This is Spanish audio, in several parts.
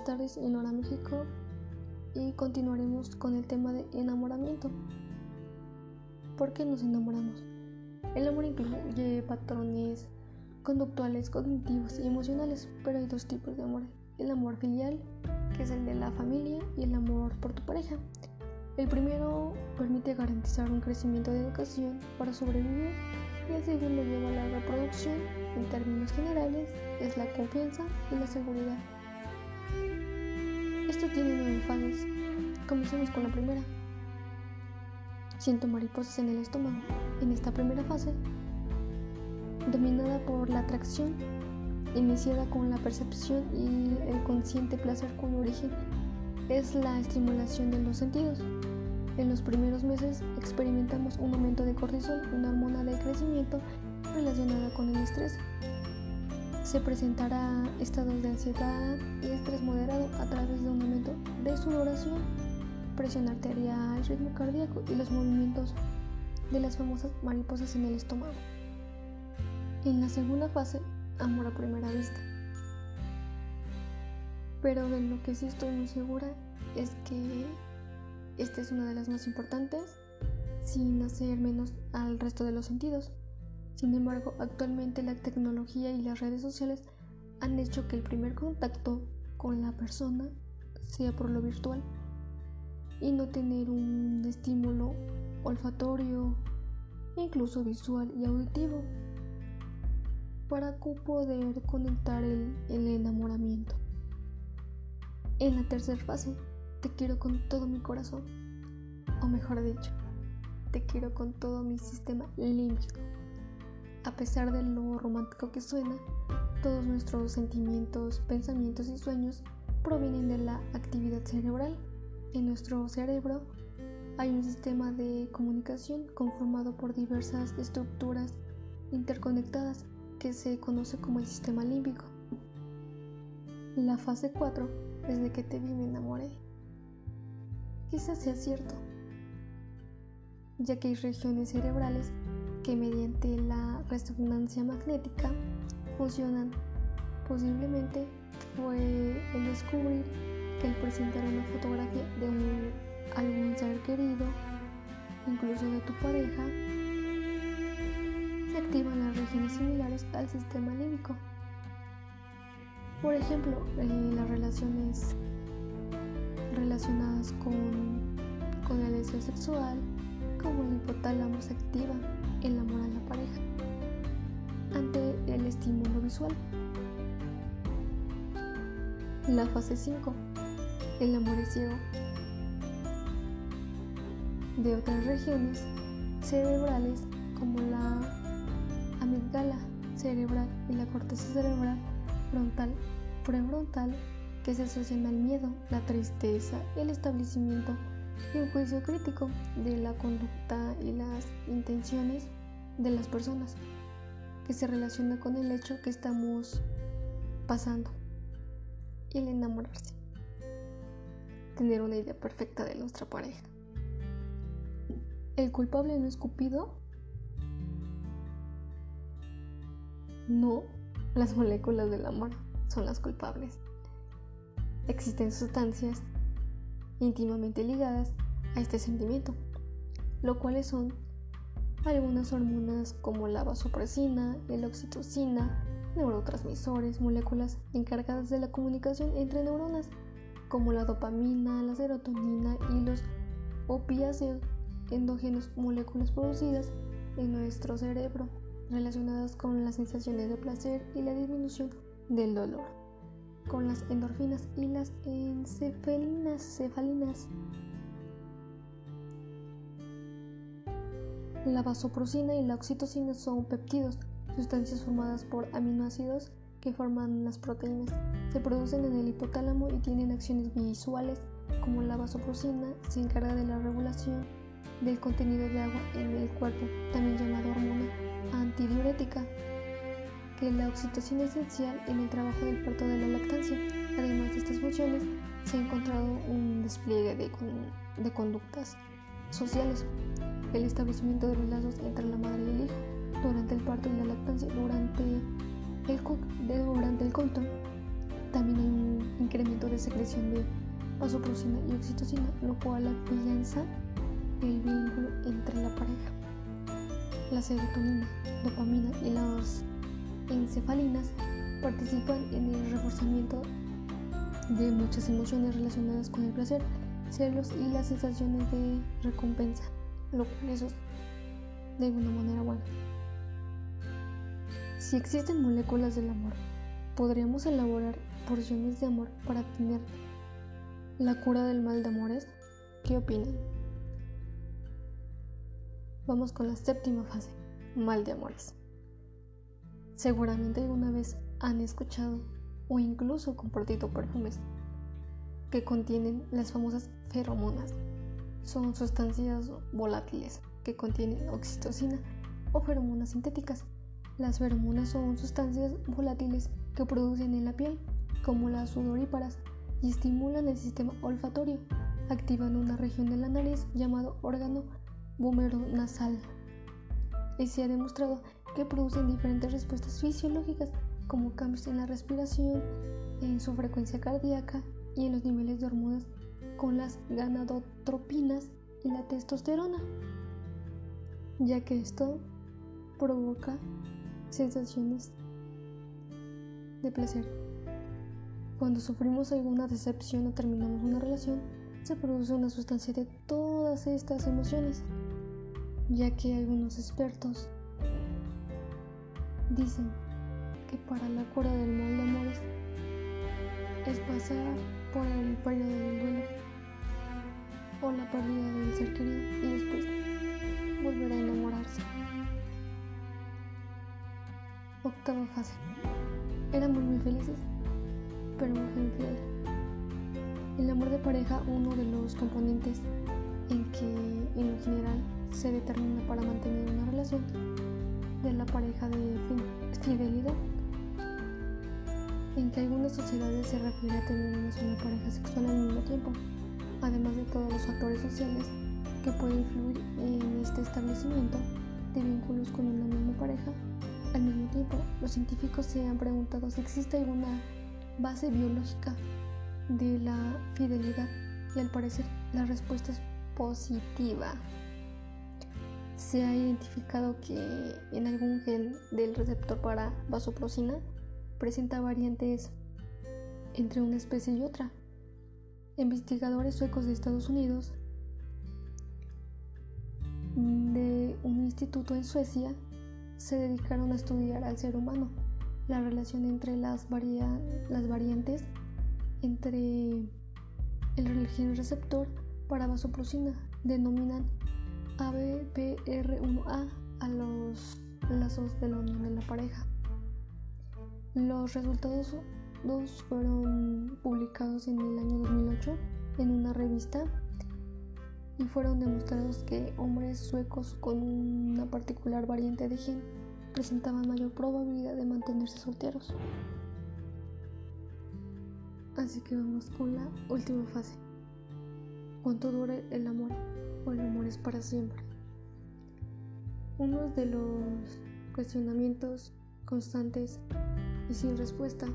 buenas tardes en Hora México y continuaremos con el tema de enamoramiento. ¿Por qué nos enamoramos? El amor incluye patrones conductuales, cognitivos y emocionales, pero hay dos tipos de amor. El amor filial, que es el de la familia, y el amor por tu pareja. El primero permite garantizar un crecimiento de educación para sobrevivir y el segundo lleva a la reproducción. En términos generales, es la confianza y la seguridad. Esto tiene nueve fases. Comencemos con la primera. Siento mariposas en el estómago. En esta primera fase, dominada por la atracción, iniciada con la percepción y el consciente placer cuyo origen es la estimulación de los sentidos. En los primeros meses experimentamos un aumento de cortisol, una hormona de crecimiento relacionada con el estrés. Se presentará estados de ansiedad y estrés moderado a través de un aumento de sudoración, presión arterial, ritmo cardíaco y los movimientos de las famosas mariposas en el estómago. En la segunda fase, amor a primera vista. Pero de lo que sí estoy muy segura es que esta es una de las más importantes, sin hacer menos al resto de los sentidos. Sin embargo, actualmente la tecnología y las redes sociales han hecho que el primer contacto con la persona sea por lo virtual y no tener un estímulo olfatorio, incluso visual y auditivo, para poder conectar el, enamoramiento. En la tercera fase, te quiero con todo mi corazón, o mejor dicho, te quiero con todo mi sistema límbico. A pesar de lo romántico que suena, todos nuestros sentimientos, pensamientos y sueños provienen de la actividad cerebral. En nuestro cerebro hay un sistema de comunicación conformado por diversas estructuras interconectadas que se conoce como el sistema límbico. La fase 4, desde que te vi me enamoré. Quizás sea cierto, ya que hay regiones cerebrales que mediante la resonancia magnética funcionan. Posiblemente fue el descubrir que al presentar una fotografía de algún ser querido, incluso de tu pareja, se activan las regiones similares al sistema límbico. Por ejemplo, en las relaciones relacionadas con, con el deseo sexual, como el hipotálamo se activa La fase 5. El amor es ciego. De otras regiones cerebrales como la amígdala cerebral y la corteza cerebral frontal prefrontal que se asocian al miedo, la tristeza, el establecimiento y un juicio crítico de la conducta y las intenciones de las personas que se relaciona con el hecho que estamos pasando y el enamorarse. Tener una idea perfecta de nuestra pareja. ¿El culpable no es Cupido? No, las moléculas del amor son las culpables. Existen sustancias íntimamente ligadas a este sentimiento, lo cuales son algunas hormonas como la vasopresina, la oxitocina, neurotransmisores, moléculas encargadas de la comunicación entre neuronas, como la dopamina, la serotonina y los opiáceos endógenos, moléculas producidas en nuestro cerebro relacionadas con las sensaciones de placer y la disminución del dolor con las endorfinas y las encefalinas. Cefalinas. La vasoprocina y la oxitocina son peptidos, sustancias formadas por aminoácidos que forman las proteínas. Se producen en el hipotálamo y tienen acciones visuales, como la vasoprocina se encarga de la regulación del contenido de agua en el cuerpo, también llamada hormona antidiurética que la oxitocina es esencial en el trabajo del parto de la lactancia. Además de estas funciones, se ha encontrado un despliegue de, de conductas sociales, el establecimiento de los lazos entre la madre y el hijo durante el parto y la lactancia, durante el, durante el. También hay un incremento de secreción de vasopresina y oxitocina, lo cual afianza el vínculo entre la pareja. La serotonina, dopamina y las encefalinas participan en el reforzamiento de muchas emociones relacionadas con el placer, celos y las sensaciones de recompensa, lo cual es de alguna manera bueno. Si existen moléculas del amor, podríamos elaborar porciones de amor para tener la cura del mal de amores. ¿Qué opinan? Vamos con la séptima fase, mal de amores. Seguramente alguna vez han escuchado o incluso compartido perfumes que contienen las famosas feromonas. Son sustancias volátiles que contienen oxitocina o feromonas sintéticas. Las feromonas son sustancias volátiles que producen en la piel, como las sudoríparas, y estimulan el sistema olfatorio, activando una región de la nariz llamado órgano nasal. Y se ha demostrado que producen diferentes respuestas fisiológicas como cambios en la respiración, en su frecuencia cardíaca y en los niveles de hormonas con las ganadotropinas y la testosterona, ya que esto provoca sensaciones de placer. Cuando sufrimos alguna decepción o terminamos una relación, se produce una sustancia de todas estas emociones, ya que algunos expertos dicen que para la cura del mal de amores es pasar por el periodo del duelo o la pérdida del ser querido y después volver a enamorarse. Octava fase. Éramos muy felices, pero muy infiel. El amor de pareja, uno de los componentes en que en general se determina para mantener una relación de la pareja de fidelidad en que algunas sociedades se refiere a tener una pareja sexual al mismo tiempo, además de todos los factores sociales que pueden influir en este establecimiento de vínculos con una misma pareja. Al mismo tiempo, los científicos se han preguntado si existe alguna base biológica de la fidelidad y al parecer la respuesta es positiva. Se ha identificado que en algún gen del receptor para vasoprosina presenta variantes entre una especie y otra. Investigadores suecos de Estados Unidos de un instituto en Suecia se dedicaron a estudiar al ser humano, la relación entre las, las variantes entre el gen receptor para vasoprosina, denominan ABPR1A a los lazos de la unión de la pareja. Los resultados fueron publicados en el año 2008 en una revista y fueron demostrados que hombres suecos con una particular variante de gen presentaban mayor probabilidad de mantenerse solteros. Así que vamos con la última fase. ¿Cuánto dura el amor? O el amor es para siempre. Uno de los cuestionamientos constantes y sin respuesta.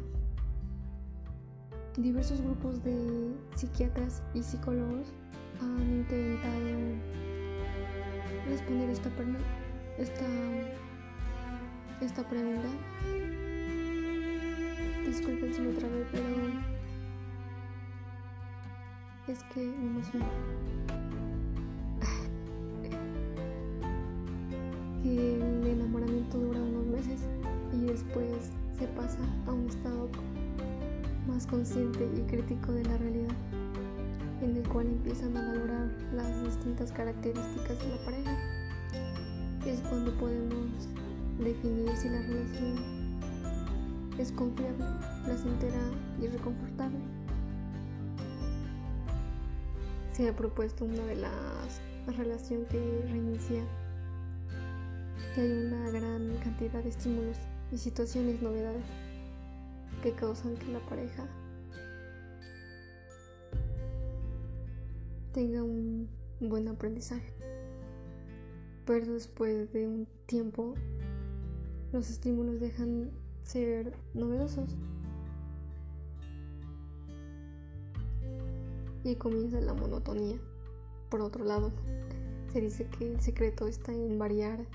Diversos grupos de psiquiatras y psicólogos han intentado responder esta, esta, esta pregunta. Disculpen si me trabé, pero es que me emociono. que el enamoramiento dura unos meses y después se pasa a un estado más consciente y crítico de la realidad, en el cual empiezan a valorar las distintas características de la pareja. Es cuando podemos definir si la relación es confiable, placentera y reconfortable. Se ha propuesto una de las relaciones que reinicia que hay una gran cantidad de estímulos y situaciones novedades que causan que la pareja tenga un buen aprendizaje. Pero después de un tiempo los estímulos dejan ser novedosos y comienza la monotonía. Por otro lado, se dice que el secreto está en variar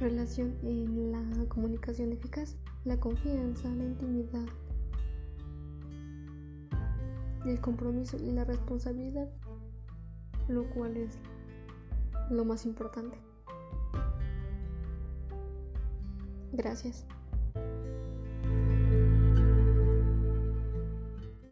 relación en la comunicación eficaz, la confianza, la intimidad, el compromiso y la responsabilidad, lo cual es lo más importante. Gracias.